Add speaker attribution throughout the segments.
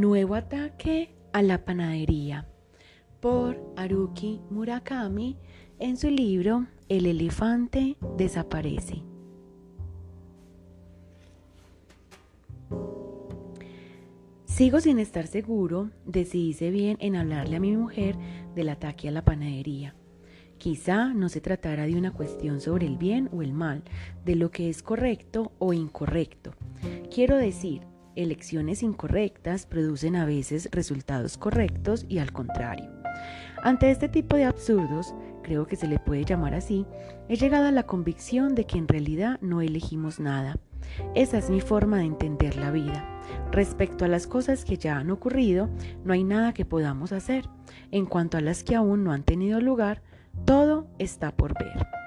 Speaker 1: Nuevo ataque a la panadería por Haruki Murakami en su libro El elefante desaparece. Sigo sin estar seguro de si hice bien en hablarle a mi mujer del ataque a la panadería. Quizá no se tratara de una cuestión sobre el bien o el mal, de lo que es correcto o incorrecto. Quiero decir, elecciones incorrectas producen a veces resultados correctos y al contrario. Ante este tipo de absurdos, creo que se le puede llamar así, he llegado a la convicción de que en realidad no elegimos nada. Esa es mi forma de entender la vida. Respecto a las cosas que ya han ocurrido, no hay nada que podamos hacer. En cuanto a las que aún no han tenido lugar, todo está por ver.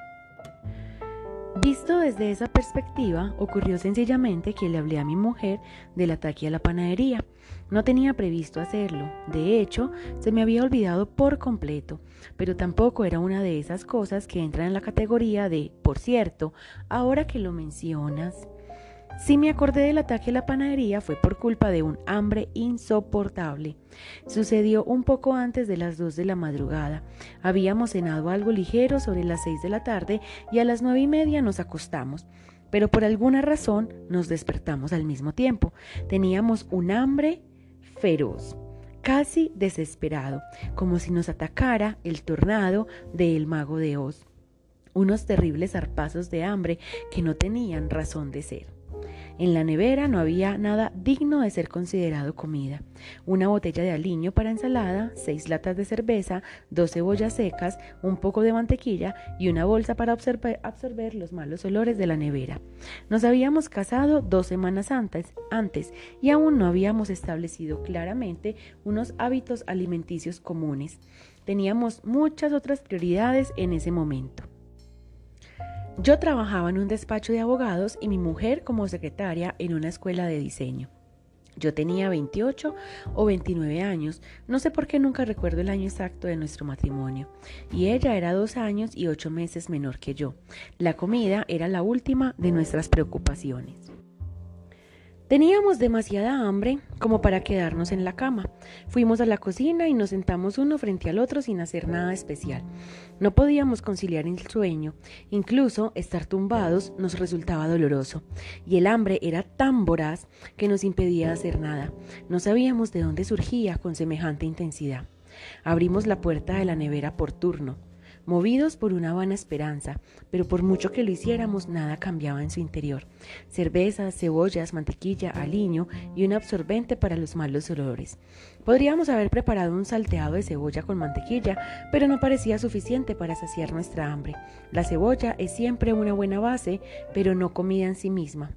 Speaker 1: Visto desde esa perspectiva, ocurrió sencillamente que le hablé a mi mujer del ataque a la panadería. No tenía previsto hacerlo, de hecho, se me había olvidado por completo, pero tampoco era una de esas cosas que entran en la categoría de, por cierto, ahora que lo mencionas. Si me acordé del ataque a la panadería fue por culpa de un hambre insoportable. Sucedió un poco antes de las dos de la madrugada. Habíamos cenado algo ligero sobre las seis de la tarde y a las nueve y media nos acostamos. Pero por alguna razón nos despertamos al mismo tiempo. Teníamos un hambre feroz casi desesperado, como si nos atacara el tornado del mago de Oz. Unos terribles zarpazos de hambre que no tenían razón de ser. En la nevera no había nada digno de ser considerado comida. Una botella de aliño para ensalada, seis latas de cerveza, dos cebollas secas, un poco de mantequilla y una bolsa para absorber los malos olores de la nevera. Nos habíamos casado dos semanas antes, antes y aún no habíamos establecido claramente unos hábitos alimenticios comunes. Teníamos muchas otras prioridades en ese momento. Yo trabajaba en un despacho de abogados y mi mujer como secretaria en una escuela de diseño. Yo tenía 28 o 29 años, no sé por qué nunca recuerdo el año exacto de nuestro matrimonio, y ella era dos años y ocho meses menor que yo. La comida era la última de nuestras preocupaciones. Teníamos demasiada hambre como para quedarnos en la cama. Fuimos a la cocina y nos sentamos uno frente al otro sin hacer nada especial. No podíamos conciliar el sueño, incluso estar tumbados nos resultaba doloroso, y el hambre era tan voraz que nos impedía hacer nada. No sabíamos de dónde surgía con semejante intensidad. Abrimos la puerta de la nevera por turno movidos por una vana esperanza, pero por mucho que lo hiciéramos nada cambiaba en su interior. Cervezas, cebollas, mantequilla, aliño y un absorbente para los malos olores. Podríamos haber preparado un salteado de cebolla con mantequilla, pero no parecía suficiente para saciar nuestra hambre. La cebolla es siempre una buena base, pero no comida en sí misma.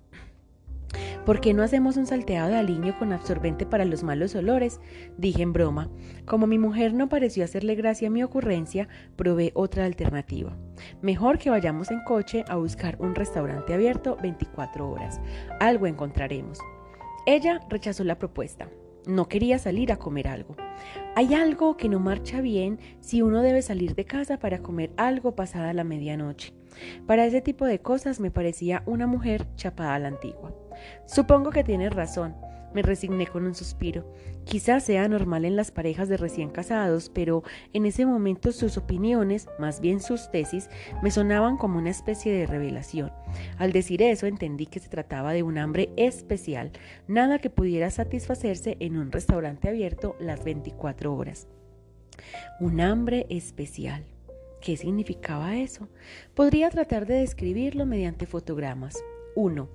Speaker 1: ¿Por qué no hacemos un salteado de aliño con absorbente para los malos olores? Dije en broma. Como mi mujer no pareció hacerle gracia a mi ocurrencia, probé otra alternativa. Mejor que vayamos en coche a buscar un restaurante abierto 24 horas. Algo encontraremos. Ella rechazó la propuesta. No quería salir a comer algo. Hay algo que no marcha bien si uno debe salir de casa para comer algo pasada la medianoche. Para ese tipo de cosas me parecía una mujer chapada a la antigua. Supongo que tienes razón, me resigné con un suspiro. Quizás sea normal en las parejas de recién casados, pero en ese momento sus opiniones, más bien sus tesis, me sonaban como una especie de revelación. Al decir eso entendí que se trataba de un hambre especial, nada que pudiera satisfacerse en un restaurante abierto las 24 horas. Un hambre especial. ¿Qué significaba eso? Podría tratar de describirlo mediante fotogramas. 1.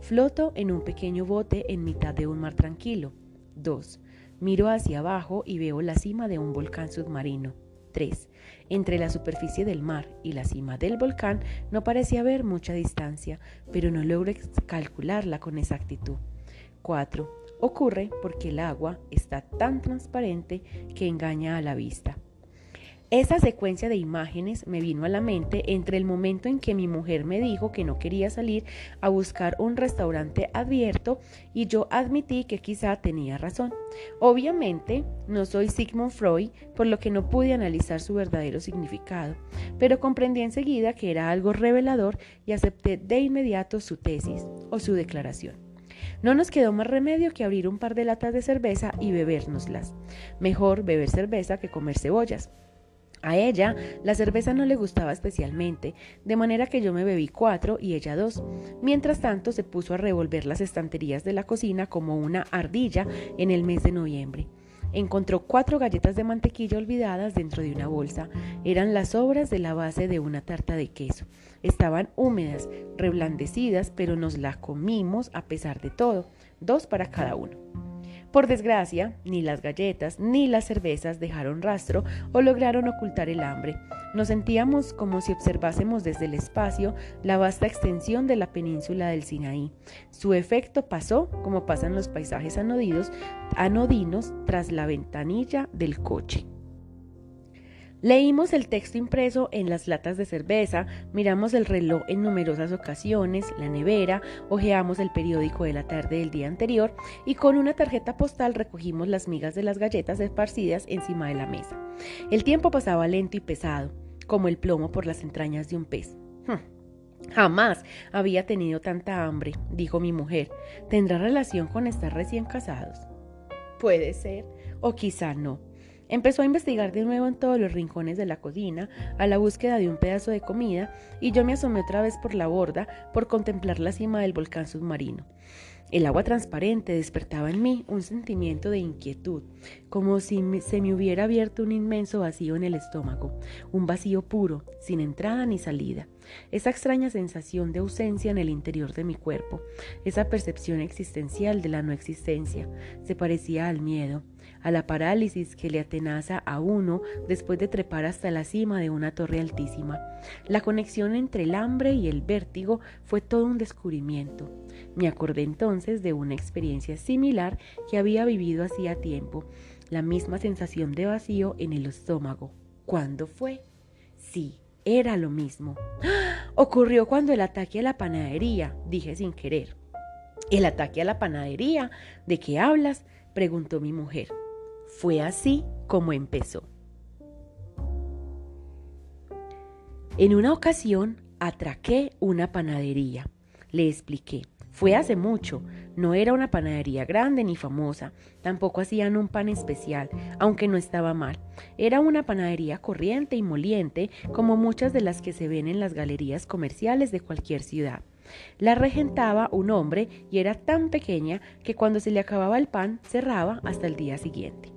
Speaker 1: Floto en un pequeño bote en mitad de un mar tranquilo. 2. Miro hacia abajo y veo la cima de un volcán submarino. 3. Entre la superficie del mar y la cima del volcán no parecía haber mucha distancia, pero no logro calcularla con exactitud. 4. Ocurre porque el agua está tan transparente que engaña a la vista. Esa secuencia de imágenes me vino a la mente entre el momento en que mi mujer me dijo que no quería salir a buscar un restaurante abierto y yo admití que quizá tenía razón. Obviamente no soy Sigmund Freud, por lo que no pude analizar su verdadero significado, pero comprendí enseguida que era algo revelador y acepté de inmediato su tesis o su declaración. No nos quedó más remedio que abrir un par de latas de cerveza y bebérnoslas. Mejor beber cerveza que comer cebollas. A ella la cerveza no le gustaba especialmente, de manera que yo me bebí cuatro y ella dos. Mientras tanto se puso a revolver las estanterías de la cocina como una ardilla en el mes de noviembre. Encontró cuatro galletas de mantequilla olvidadas dentro de una bolsa. Eran las sobras de la base de una tarta de queso. Estaban húmedas, reblandecidas, pero nos las comimos a pesar de todo, dos para cada uno. Por desgracia, ni las galletas ni las cervezas dejaron rastro o lograron ocultar el hambre. Nos sentíamos como si observásemos desde el espacio la vasta extensión de la península del Sinaí. Su efecto pasó como pasan los paisajes anodinos, anodinos tras la ventanilla del coche. Leímos el texto impreso en las latas de cerveza, miramos el reloj en numerosas ocasiones, la nevera, hojeamos el periódico de la tarde del día anterior y con una tarjeta postal recogimos las migas de las galletas esparcidas encima de la mesa. El tiempo pasaba lento y pesado, como el plomo por las entrañas de un pez. Hm, jamás había tenido tanta hambre, dijo mi mujer. ¿Tendrá relación con estar recién casados? Puede ser, o quizá no. Empezó a investigar de nuevo en todos los rincones de la cocina a la búsqueda de un pedazo de comida y yo me asomé otra vez por la borda por contemplar la cima del volcán submarino. El agua transparente despertaba en mí un sentimiento de inquietud, como si se me hubiera abierto un inmenso vacío en el estómago, un vacío puro, sin entrada ni salida. Esa extraña sensación de ausencia en el interior de mi cuerpo, esa percepción existencial de la no existencia, se parecía al miedo, a la parálisis que le atenaza a uno después de trepar hasta la cima de una torre altísima. La conexión entre el hambre y el vértigo fue todo un descubrimiento. Me acordé entonces de una experiencia similar que había vivido hacía tiempo, la misma sensación de vacío en el estómago. ¿Cuándo fue? Sí, era lo mismo. ¡Ah! Ocurrió cuando el ataque a la panadería, dije sin querer. ¿El ataque a la panadería? ¿De qué hablas? preguntó mi mujer. Fue así como empezó. En una ocasión atraqué una panadería. Le expliqué. Fue hace mucho, no era una panadería grande ni famosa, tampoco hacían un pan especial, aunque no estaba mal. Era una panadería corriente y moliente, como muchas de las que se ven en las galerías comerciales de cualquier ciudad. La regentaba un hombre y era tan pequeña que cuando se le acababa el pan cerraba hasta el día siguiente.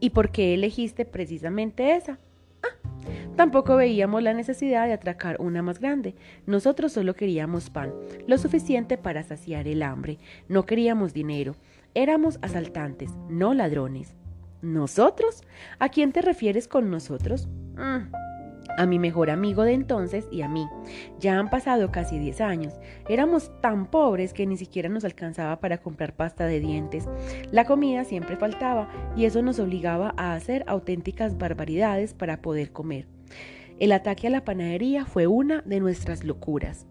Speaker 1: ¿Y por qué elegiste precisamente esa? Ah, tampoco veíamos la necesidad de atracar una más grande. Nosotros solo queríamos pan, lo suficiente para saciar el hambre. No queríamos dinero. Éramos asaltantes, no ladrones. ¿Nosotros? ¿A quién te refieres con nosotros? Mm, a mi mejor amigo de entonces y a mí. Ya han pasado casi 10 años. Éramos tan pobres que ni siquiera nos alcanzaba para comprar pasta de dientes. La comida siempre faltaba y eso nos obligaba a hacer auténticas barbaridades para poder comer. El ataque a la panadería fue una de nuestras locuras.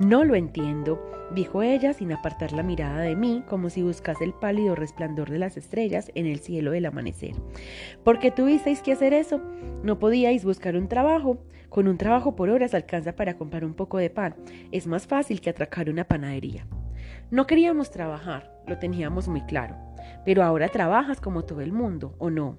Speaker 1: No lo entiendo, dijo ella sin apartar la mirada de mí, como si buscase el pálido resplandor de las estrellas en el cielo del amanecer. ¿Por qué tuvisteis que hacer eso? ¿No podíais buscar un trabajo? Con un trabajo por horas alcanza para comprar un poco de pan. Es más fácil que atracar una panadería. No queríamos trabajar, lo teníamos muy claro. Pero ahora trabajas como todo el mundo, ¿o no?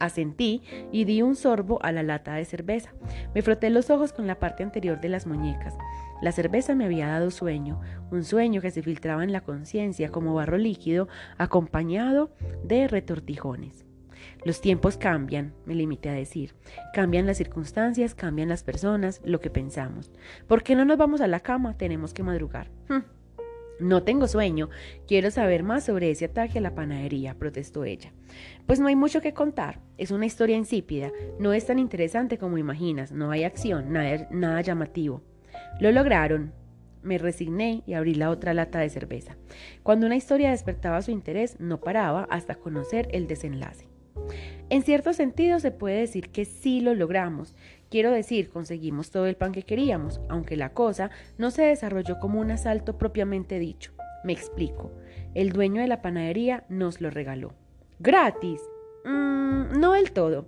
Speaker 1: Asentí y di un sorbo a la lata de cerveza. Me froté los ojos con la parte anterior de las muñecas. La cerveza me había dado sueño, un sueño que se filtraba en la conciencia como barro líquido acompañado de retortijones. Los tiempos cambian, me limité a decir. Cambian las circunstancias, cambian las personas, lo que pensamos. ¿Por qué no nos vamos a la cama? Tenemos que madrugar. Hm. No tengo sueño. Quiero saber más sobre ese ataque a la panadería, protestó ella. Pues no hay mucho que contar. Es una historia insípida. No es tan interesante como imaginas. No hay acción, nada llamativo. Lo lograron. Me resigné y abrí la otra lata de cerveza. Cuando una historia despertaba su interés, no paraba hasta conocer el desenlace. En cierto sentido se puede decir que sí lo logramos. Quiero decir, conseguimos todo el pan que queríamos, aunque la cosa no se desarrolló como un asalto propiamente dicho. Me explico. El dueño de la panadería nos lo regaló. ¿Gratis? Mm, no del todo.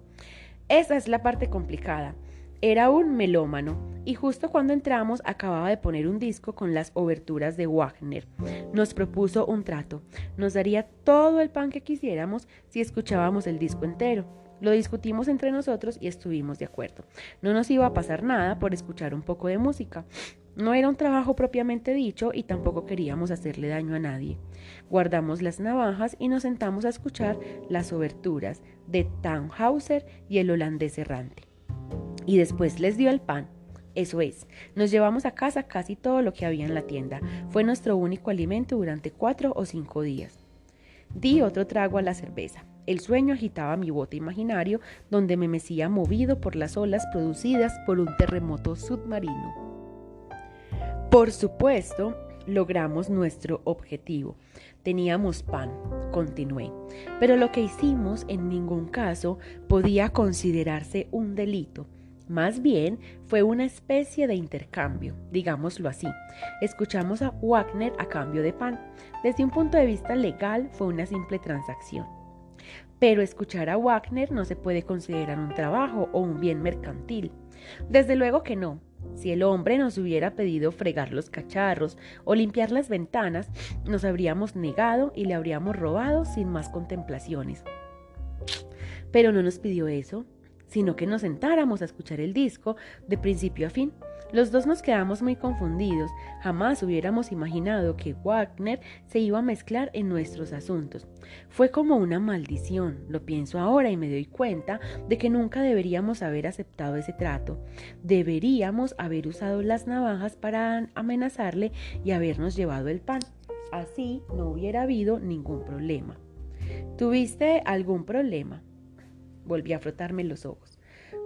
Speaker 1: Esa es la parte complicada. Era un melómano y justo cuando entramos acababa de poner un disco con las oberturas de Wagner. Nos propuso un trato. Nos daría todo el pan que quisiéramos si escuchábamos el disco entero. Lo discutimos entre nosotros y estuvimos de acuerdo. No nos iba a pasar nada por escuchar un poco de música. No era un trabajo propiamente dicho y tampoco queríamos hacerle daño a nadie. Guardamos las navajas y nos sentamos a escuchar las oberturas de Tannhauser y el holandés errante y después les dio el pan. Eso es, nos llevamos a casa casi todo lo que había en la tienda. Fue nuestro único alimento durante cuatro o cinco días. Di otro trago a la cerveza. El sueño agitaba mi bote imaginario donde me mecía movido por las olas producidas por un terremoto submarino. Por supuesto, logramos nuestro objetivo. Teníamos pan, continué, pero lo que hicimos en ningún caso podía considerarse un delito. Más bien fue una especie de intercambio, digámoslo así. Escuchamos a Wagner a cambio de pan. Desde un punto de vista legal fue una simple transacción. Pero escuchar a Wagner no se puede considerar un trabajo o un bien mercantil. Desde luego que no. Si el hombre nos hubiera pedido fregar los cacharros o limpiar las ventanas, nos habríamos negado y le habríamos robado sin más contemplaciones. Pero no nos pidió eso sino que nos sentáramos a escuchar el disco de principio a fin. Los dos nos quedamos muy confundidos. Jamás hubiéramos imaginado que Wagner se iba a mezclar en nuestros asuntos. Fue como una maldición. Lo pienso ahora y me doy cuenta de que nunca deberíamos haber aceptado ese trato. Deberíamos haber usado las navajas para amenazarle y habernos llevado el pan. Así no hubiera habido ningún problema. ¿Tuviste algún problema? Volví a frotarme los ojos.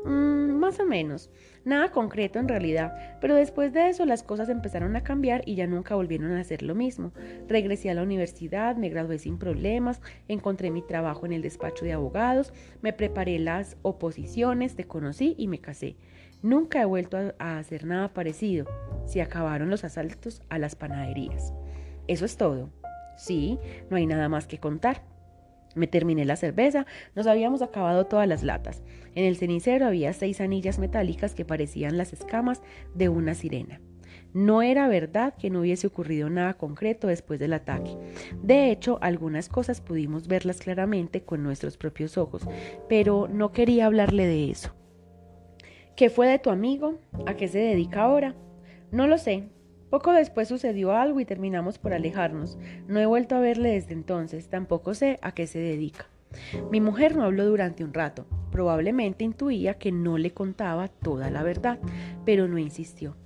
Speaker 1: Mm, más o menos. Nada concreto en realidad, pero después de eso las cosas empezaron a cambiar y ya nunca volvieron a hacer lo mismo. Regresé a la universidad, me gradué sin problemas, encontré mi trabajo en el despacho de abogados, me preparé las oposiciones, te conocí y me casé. Nunca he vuelto a, a hacer nada parecido. Se acabaron los asaltos a las panaderías. Eso es todo. Sí, no hay nada más que contar. Me terminé la cerveza, nos habíamos acabado todas las latas. En el cenicero había seis anillas metálicas que parecían las escamas de una sirena. No era verdad que no hubiese ocurrido nada concreto después del ataque. De hecho, algunas cosas pudimos verlas claramente con nuestros propios ojos, pero no quería hablarle de eso. ¿Qué fue de tu amigo? ¿A qué se dedica ahora? No lo sé, poco después sucedió algo y terminamos por alejarnos. No he vuelto a verle desde entonces, tampoco sé a qué se dedica. Mi mujer no habló durante un rato. Probablemente intuía que no le contaba toda la verdad, pero no insistió.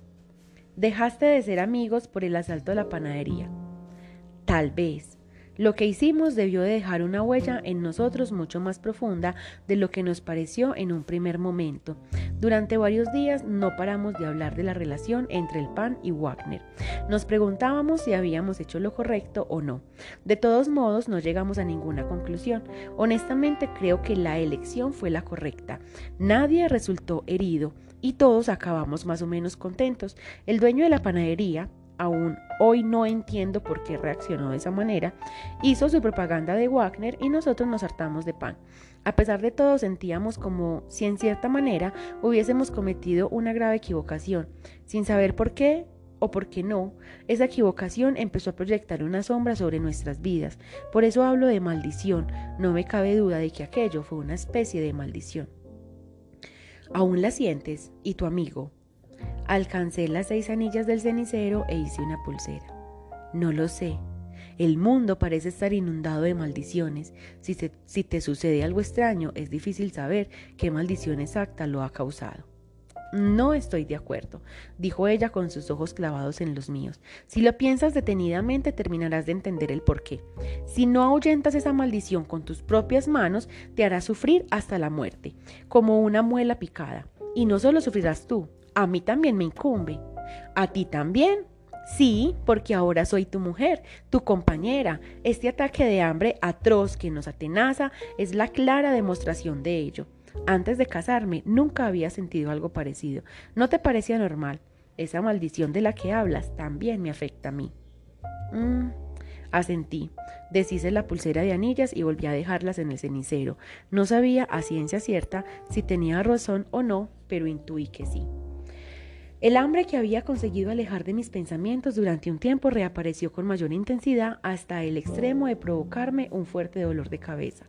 Speaker 1: Dejaste de ser amigos por el asalto a la panadería. Tal vez, lo que hicimos debió de dejar una huella en nosotros mucho más profunda de lo que nos pareció en un primer momento. Durante varios días no paramos de hablar de la relación entre el PAN y Wagner. Nos preguntábamos si habíamos hecho lo correcto o no. De todos modos, no llegamos a ninguna conclusión. Honestamente, creo que la elección fue la correcta. Nadie resultó herido y todos acabamos más o menos contentos. El dueño de la panadería, aún hoy no entiendo por qué reaccionó de esa manera, hizo su propaganda de Wagner y nosotros nos hartamos de pan. A pesar de todo sentíamos como si en cierta manera hubiésemos cometido una grave equivocación, sin saber por qué o por qué no, esa equivocación empezó a proyectar una sombra sobre nuestras vidas. Por eso hablo de maldición, no me cabe duda de que aquello fue una especie de maldición. ¿Aún la sientes? ¿Y tu amigo? Alcancé las seis anillas del cenicero e hice una pulsera. No lo sé. El mundo parece estar inundado de maldiciones. Si, si, te sucede algo extraño, es difícil saber qué maldición exacta lo ha causado. No estoy de acuerdo, dijo ella con sus ojos clavados en los míos. Si lo piensas detenidamente, terminarás de entender el porqué. Si no ahuyentas esa maldición con tus propias manos, te hará sufrir hasta la muerte, como una muela picada. Y no solo sufrirás tú, a mí también me incumbe. ¿A ti también? Sí, porque ahora soy tu mujer, tu compañera. Este ataque de hambre atroz que nos atenaza es la clara demostración de ello. Antes de casarme nunca había sentido algo parecido. ¿No te parecía normal? Esa maldición de la que hablas también me afecta a mí. Mm, Asentí. Deshice la pulsera de anillas y volví a dejarlas en el cenicero. No sabía a ciencia cierta si tenía razón o no, pero intuí que sí. El hambre que había conseguido alejar de mis pensamientos durante un tiempo reapareció con mayor intensidad hasta el extremo de provocarme un fuerte dolor de cabeza.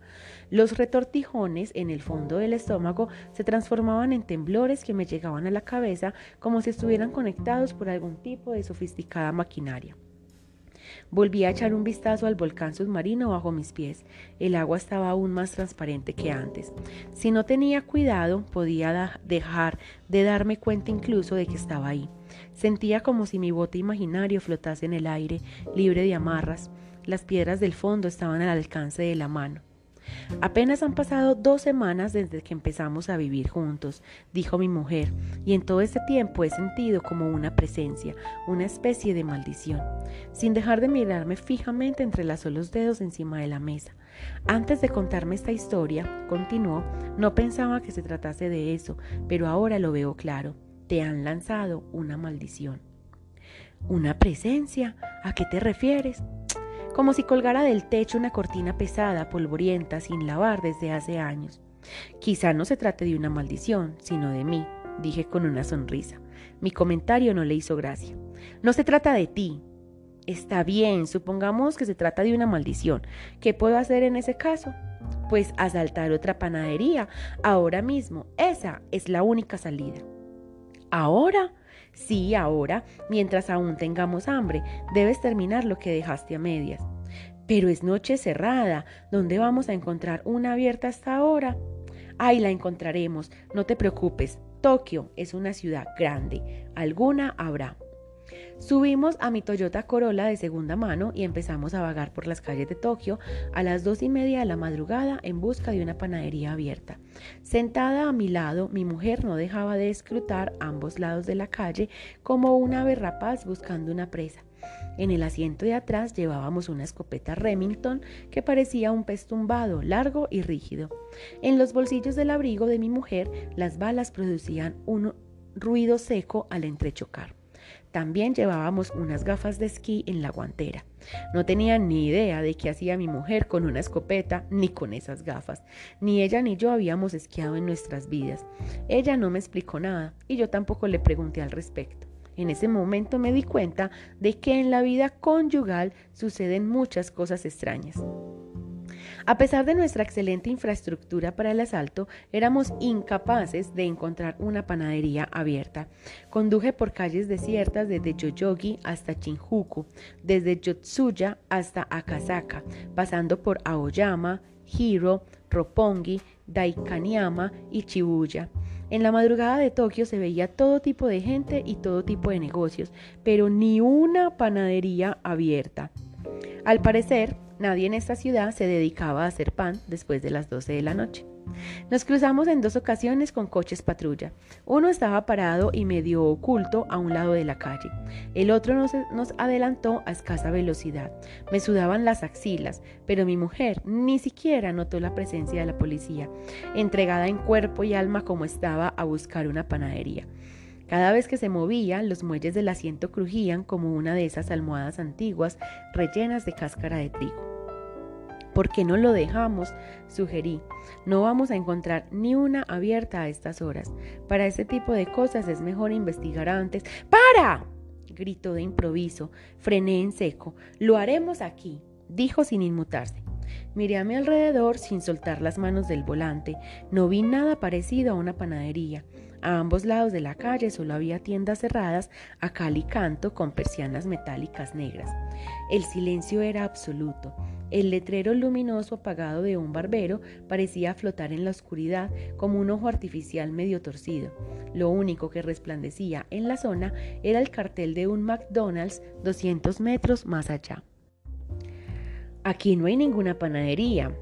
Speaker 1: Los retortijones en el fondo del estómago se transformaban en temblores que me llegaban a la cabeza como si estuvieran conectados por algún tipo de sofisticada maquinaria. Volví a echar un vistazo al volcán submarino bajo mis pies. El agua estaba aún más transparente que antes. Si no tenía cuidado, podía dejar de darme cuenta incluso de que estaba ahí. Sentía como si mi bote imaginario flotase en el aire, libre de amarras. Las piedras del fondo estaban al alcance de la mano. Apenas han pasado dos semanas desde que empezamos a vivir juntos, dijo mi mujer, y en todo este tiempo he sentido como una presencia, una especie de maldición. Sin dejar de mirarme fijamente entrelazó los dedos encima de la mesa. Antes de contarme esta historia, continuó, no pensaba que se tratase de eso, pero ahora lo veo claro. Te han lanzado una maldición. ¿Una presencia? ¿A qué te refieres? Como si colgara del techo una cortina pesada, polvorienta, sin lavar desde hace años. Quizá no se trate de una maldición, sino de mí, dije con una sonrisa. Mi comentario no le hizo gracia. No se trata de ti. Está bien, supongamos que se trata de una maldición. ¿Qué puedo hacer en ese caso? Pues asaltar otra panadería, ahora mismo. Esa es la única salida. ¿Ahora? Sí, ahora, mientras aún tengamos hambre, debes terminar lo que dejaste a medias. Pero es noche cerrada. ¿Dónde vamos a encontrar una abierta hasta ahora? Ay, la encontraremos. No te preocupes. Tokio es una ciudad grande. Alguna habrá. Subimos a mi Toyota Corolla de segunda mano y empezamos a vagar por las calles de Tokio a las dos y media de la madrugada en busca de una panadería abierta. Sentada a mi lado, mi mujer no dejaba de escrutar ambos lados de la calle como una ave rapaz buscando una presa. En el asiento de atrás llevábamos una escopeta Remington que parecía un pez tumbado, largo y rígido. En los bolsillos del abrigo de mi mujer, las balas producían un ruido seco al entrechocar. También llevábamos unas gafas de esquí en la guantera. No tenía ni idea de qué hacía mi mujer con una escopeta ni con esas gafas. Ni ella ni yo habíamos esquiado en nuestras vidas. Ella no me explicó nada y yo tampoco le pregunté al respecto. En ese momento me di cuenta de que en la vida conyugal suceden muchas cosas extrañas. A pesar de nuestra excelente infraestructura para el asalto, éramos incapaces de encontrar una panadería abierta. Conduje por calles desiertas desde Yoyogi hasta Shinjuku, desde Yotsuya hasta Akasaka, pasando por Aoyama, Hiro, Roppongi, Daikanyama y Chibuya. En la madrugada de Tokio se veía todo tipo de gente y todo tipo de negocios, pero ni una panadería abierta. Al parecer, Nadie en esta ciudad se dedicaba a hacer pan después de las 12 de la noche. Nos cruzamos en dos ocasiones con coches patrulla. Uno estaba parado y medio oculto a un lado de la calle. El otro nos, nos, adelantó a escasa velocidad. Me sudaban las axilas, pero mi mujer ni siquiera notó la presencia de la policía, entregada en cuerpo y alma como estaba a buscar una panadería. Cada vez que se movía, los muelles del asiento crujían como una de esas almohadas antiguas rellenas de cáscara de trigo. ¿Por qué no lo dejamos? Sugerí. No vamos a encontrar ni una abierta a estas horas. Para este tipo de cosas es mejor investigar antes. ¡Para! gritó de improviso. Frené en seco. Lo haremos aquí, dijo sin inmutarse. Miré a mi alrededor sin soltar las manos del volante. No vi nada parecido a una panadería. A ambos lados de la calle solo había tiendas cerradas a cal y canto con persianas metálicas negras. El silencio era absoluto. El letrero luminoso apagado de un barbero parecía flotar en la oscuridad como un ojo artificial medio torcido. Lo único que resplandecía en la zona era el cartel de un McDonald's 200 metros más allá. Aquí no hay ninguna panadería,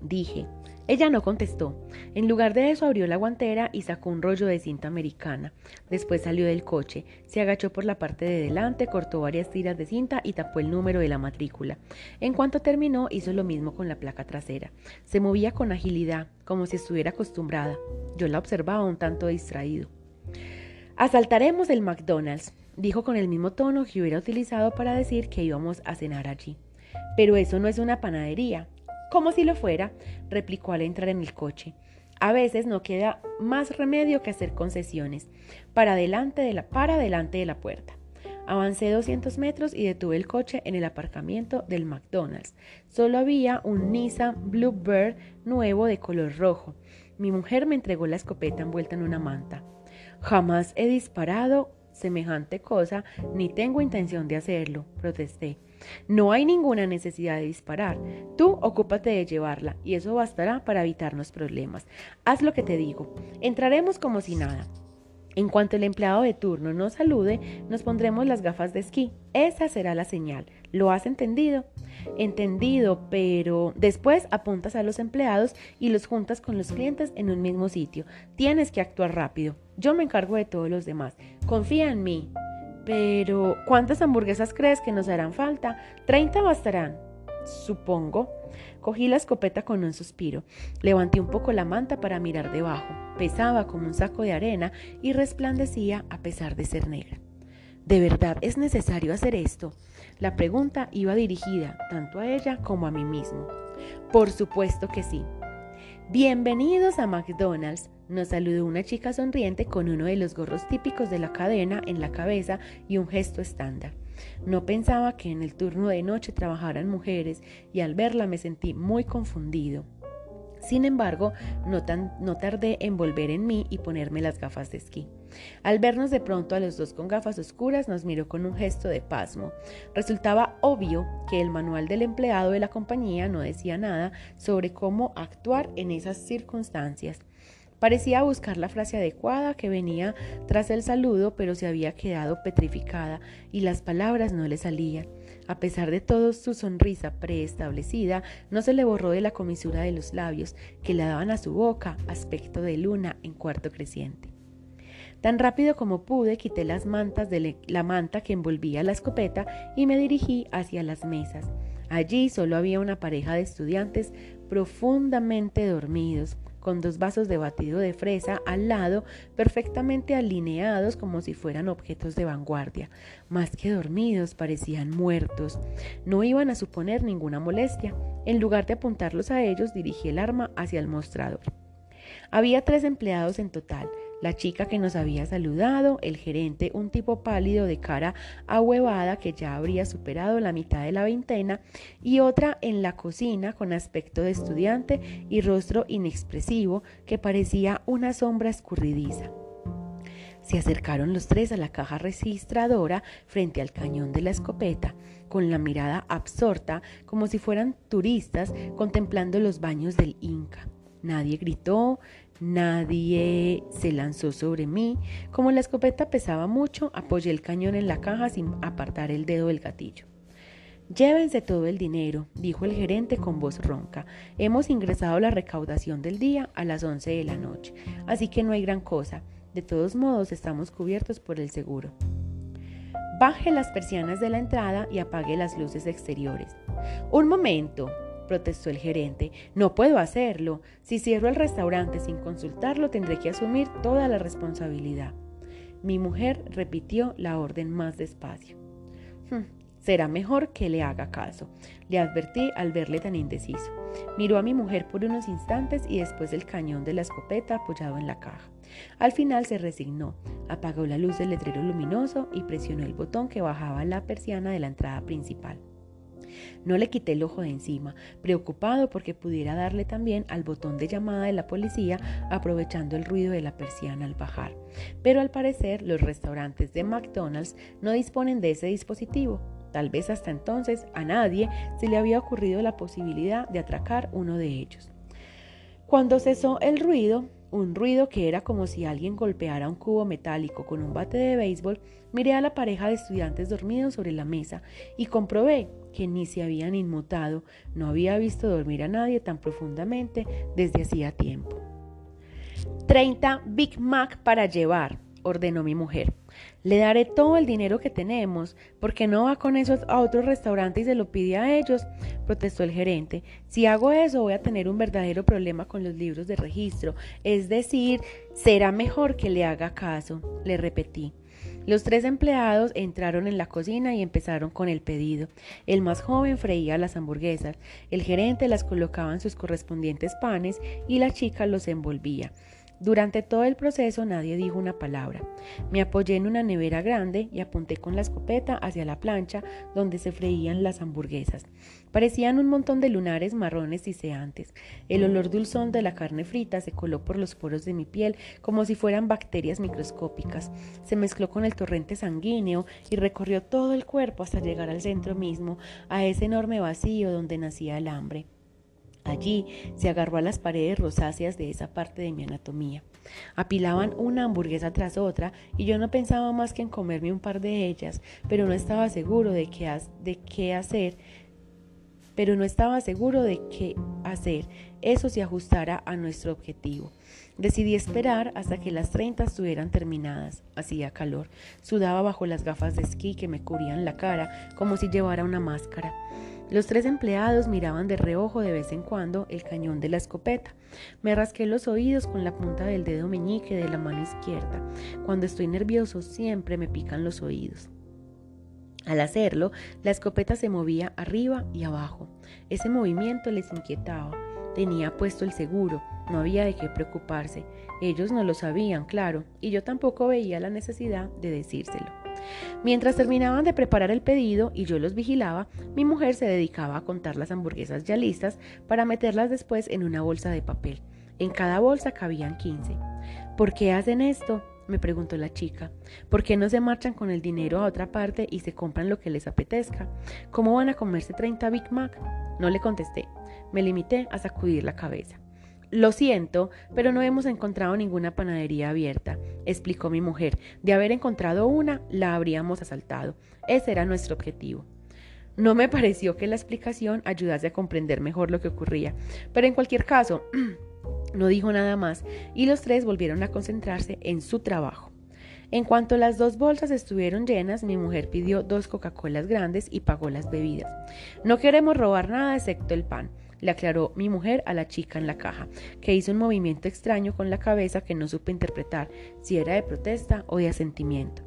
Speaker 1: dije. Ella no contestó. En lugar de eso abrió la guantera y sacó un rollo de cinta americana. Después salió del coche, se agachó por la parte de delante, cortó varias tiras de cinta y tapó el número de la matrícula. En cuanto terminó, hizo lo mismo con la placa trasera. Se movía con agilidad, como si estuviera acostumbrada. Yo la observaba un tanto distraído. Asaltaremos el McDonald's, dijo con el mismo tono que hubiera utilizado para decir que íbamos a cenar allí. Pero eso no es una panadería. Como si lo fuera, replicó al entrar en el coche. A veces no queda más remedio que hacer concesiones para delante de la, para delante de la puerta. Avancé 200 metros y detuve el coche en el aparcamiento del McDonald's. Solo había un Nissan Bluebird nuevo de color rojo. Mi mujer me entregó la escopeta envuelta en una manta. Jamás he disparado semejante cosa, ni tengo intención de hacerlo, protesté. No hay ninguna necesidad de disparar. Tú ocúpate de llevarla y eso bastará para evitarnos problemas. Haz lo que te digo. Entraremos como si nada. En cuanto el empleado de turno nos salude, nos pondremos las gafas de esquí. Esa será la señal. ¿Lo has entendido? Entendido, pero después apuntas a los empleados y los juntas con los clientes en un mismo sitio. Tienes que actuar rápido. Yo me encargo de todos los demás. Confía en mí. Pero, ¿cuántas hamburguesas crees que nos harán falta? ¿Treinta bastarán? Supongo. Cogí la escopeta con un suspiro. Levanté un poco la manta para mirar debajo. Pesaba como un saco de arena y resplandecía a pesar de ser negra. ¿De verdad es necesario hacer esto? La pregunta iba dirigida tanto a ella como a mí mismo. Por supuesto que sí. Bienvenidos a McDonald's, nos saludó una chica sonriente con uno de los gorros típicos de la cadena en la cabeza y un gesto estándar. No pensaba que en el turno de noche trabajaran mujeres y al verla me sentí muy confundido. Sin embargo, no, no, tardé en volver en mí y ponerme las gafas de esquí. Al vernos de pronto a los dos con gafas oscuras, nos miró con un gesto de pasmo. Resultaba obvio que el manual del empleado de la compañía no decía nada sobre cómo actuar en esas circunstancias. Parecía buscar la frase adecuada que venía tras el saludo, pero se había quedado petrificada y las palabras no le salían. A pesar de todo, su sonrisa preestablecida no se le borró de la comisura de los labios que le daban a su boca aspecto de luna en cuarto creciente. Tan rápido como pude, quité las mantas de la manta que envolvía la escopeta y me dirigí hacia las mesas. Allí solo había una pareja de estudiantes profundamente dormidos, con dos vasos de batido de fresa al lado, perfectamente alineados como si fueran objetos de vanguardia. Más que dormidos, parecían muertos. No iban a suponer ninguna molestia. En lugar de apuntarlos a ellos, dirigí el arma hacia el mostrador. Había tres empleados en total, la chica que nos había saludado, el gerente, un tipo pálido de cara ahuevada que ya habría superado la mitad de la veintena, y otra en la cocina con aspecto de estudiante y rostro inexpresivo que parecía una sombra escurridiza. Se acercaron los tres a la caja registradora frente al cañón de la escopeta, con la mirada absorta como si fueran turistas contemplando los baños del Inca. Nadie gritó, Nadie se lanzó sobre mí. Como la escopeta pesaba mucho, apoyé el cañón en la caja sin apartar el dedo del gatillo. Llévense todo el dinero, dijo el gerente con voz ronca. Hemos ingresado la recaudación del día a las 11 de la noche, así que no hay gran cosa. De todos modos, estamos cubiertos por el seguro. Baje las persianas de la entrada y apague las luces exteriores. Un momento, protestó el gerente. No puedo hacerlo. Si cierro el restaurante sin consultarlo, tendré que asumir toda la responsabilidad. Mi mujer repitió la orden más despacio. Hmm, será mejor que le haga caso, le advertí al verle tan indeciso. Miró a mi mujer por unos instantes y después el cañón de la escopeta apoyado en la caja. Al final se resignó, apagó la luz del letrero luminoso y presionó el botón que bajaba la persiana de la entrada principal. No le quité el ojo de encima, preocupado porque pudiera darle también al botón de llamada de la policía aprovechando el ruido de la persiana al bajar. Pero al parecer los restaurantes de McDonald's no disponen de ese dispositivo. Tal vez hasta entonces a nadie se le había ocurrido la posibilidad de atracar uno de ellos. Cuando cesó el ruido, un ruido que era como si alguien golpeara un cubo metálico con un bate de béisbol, miré a la pareja de estudiantes dormidos sobre la mesa y comprobé que ni se habían inmutado, no había visto dormir a nadie tan profundamente desde hacía tiempo. 30 Big Mac para llevar, ordenó mi mujer. Le daré todo el dinero que tenemos, porque no va con eso a otro restaurante y se lo pide a ellos, protestó el gerente. Si hago eso voy a tener un verdadero problema con los libros de registro, es decir, será mejor que le haga caso, le repetí. Los tres empleados entraron en la cocina y empezaron con el pedido. El más joven freía las hamburguesas, el gerente las colocaba en sus correspondientes panes y la chica los envolvía. Durante todo el proceso nadie dijo una palabra. Me apoyé en una nevera grande y apunté con la escopeta hacia la plancha donde se freían las hamburguesas. Parecían un montón de lunares marrones y seantes. El olor dulzón de la carne frita se coló por los poros de mi piel como si fueran bacterias microscópicas. Se mezcló con el torrente sanguíneo y recorrió todo el cuerpo hasta llegar al centro mismo, a ese enorme vacío donde nacía el hambre. Allí se agarró a las paredes rosáceas de esa parte de mi anatomía. Apilaban una hamburguesa tras otra y yo no pensaba más que en comerme un par de ellas, pero no estaba seguro de qué, de qué hacer pero no estaba seguro de qué hacer, eso se ajustara a nuestro objetivo. Decidí esperar hasta que las 30 estuvieran terminadas. Hacía calor. Sudaba bajo las gafas de esquí que me cubrían la cara como si llevara una máscara. Los tres empleados miraban de reojo de vez en cuando el cañón de la escopeta. Me rasqué los oídos con la punta del dedo meñique de la mano izquierda. Cuando estoy nervioso siempre me pican los oídos. Al hacerlo, la escopeta se movía arriba y abajo. Ese movimiento les inquietaba. Tenía puesto el seguro, no había de qué preocuparse. Ellos no lo sabían, claro, y yo tampoco veía la necesidad de decírselo. Mientras terminaban de preparar el pedido y yo los vigilaba, mi mujer se dedicaba a contar las hamburguesas ya listas para meterlas después en una bolsa de papel. En cada bolsa cabían 15. ¿Por qué hacen esto? me preguntó la chica. ¿Por qué no se marchan con el dinero a otra parte y se compran lo que les apetezca? ¿Cómo van a comerse 30 Big Mac? No le contesté. Me limité a sacudir la cabeza. Lo siento, pero no hemos encontrado ninguna panadería abierta, explicó mi mujer. De haber encontrado una, la habríamos asaltado. Ese era nuestro objetivo. No me pareció que la explicación ayudase a comprender mejor lo que ocurría, pero en cualquier caso, no dijo nada más y los tres volvieron a concentrarse en su trabajo. En cuanto las dos bolsas estuvieron llenas, mi mujer pidió dos Coca-Colas grandes y pagó las bebidas. No queremos robar nada excepto el pan le aclaró mi mujer a la chica en la caja, que hizo un movimiento extraño con la cabeza que no supe interpretar si era de protesta o de asentimiento.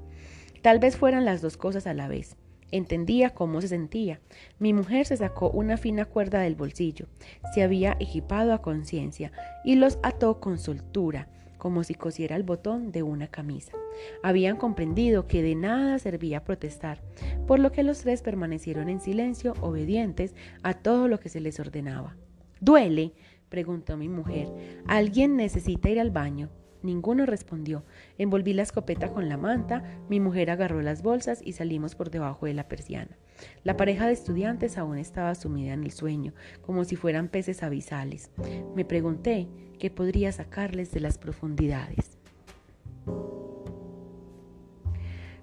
Speaker 1: Tal vez fueran las dos cosas a la vez. Entendía cómo se sentía. Mi mujer se sacó una fina cuerda del bolsillo, se había equipado a conciencia y los ató con soltura, como si cosiera el botón de una camisa. Habían comprendido que de nada servía protestar, por lo que los tres permanecieron en silencio, obedientes a todo lo que se les ordenaba. ¿Duele? preguntó mi mujer. ¿Alguien necesita ir al baño? Ninguno respondió. Envolví la escopeta con la manta, mi mujer agarró las bolsas y salimos por debajo de la persiana. La pareja de estudiantes aún estaba sumida en el sueño, como si fueran peces abisales. Me pregunté qué podría sacarles de las profundidades.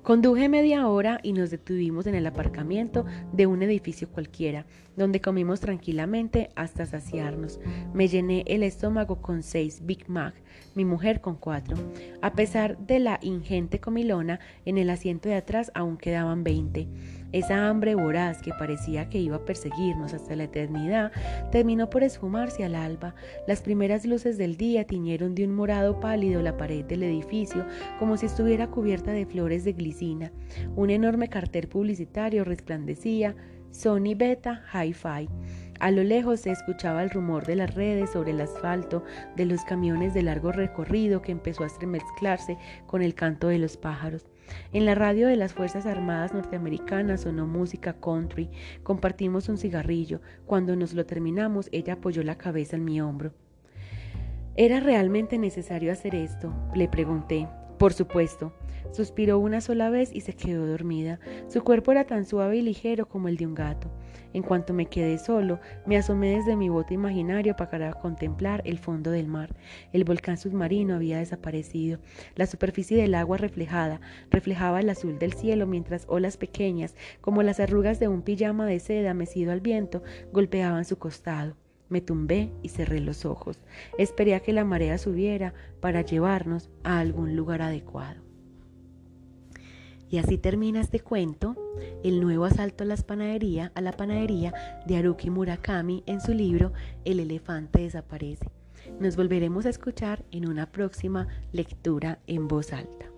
Speaker 1: Conduje media hora y nos detuvimos en el aparcamiento de un edificio cualquiera, donde comimos tranquilamente hasta saciarnos. Me llené el estómago con seis Big Mac, mi mujer con cuatro. A pesar de la ingente comilona, en el asiento de atrás aún quedaban veinte. Esa hambre voraz que parecía que iba a perseguirnos hasta la eternidad terminó por esfumarse al alba. Las primeras luces del día tiñeron de un morado pálido la pared del edificio como si estuviera cubierta de flores de glicina. Un enorme cartel publicitario resplandecía Sony Beta Hi-Fi. A lo lejos se escuchaba el rumor de las redes sobre el asfalto, de los camiones de largo recorrido que empezó a estremezclarse con el canto de los pájaros. En la radio de las Fuerzas Armadas norteamericanas sonó música country. Compartimos un cigarrillo. Cuando nos lo terminamos, ella apoyó la cabeza en mi hombro. ¿Era realmente necesario hacer esto? Le pregunté. Por supuesto. Suspiró una sola vez y se quedó dormida. Su cuerpo era tan suave y ligero como el de un gato. En cuanto me quedé solo, me asomé desde mi bote imaginario para contemplar el fondo del mar. El volcán submarino había desaparecido. La superficie del agua reflejada reflejaba el azul del cielo mientras olas pequeñas, como las arrugas de un pijama de seda mecido al viento, golpeaban su costado. Me tumbé y cerré los ojos. Esperé a que la marea subiera para llevarnos a algún lugar adecuado. Y así termina este cuento, el nuevo asalto a, las panadería, a la panadería de Haruki Murakami en su libro El elefante desaparece. Nos volveremos a escuchar en una próxima lectura en voz alta.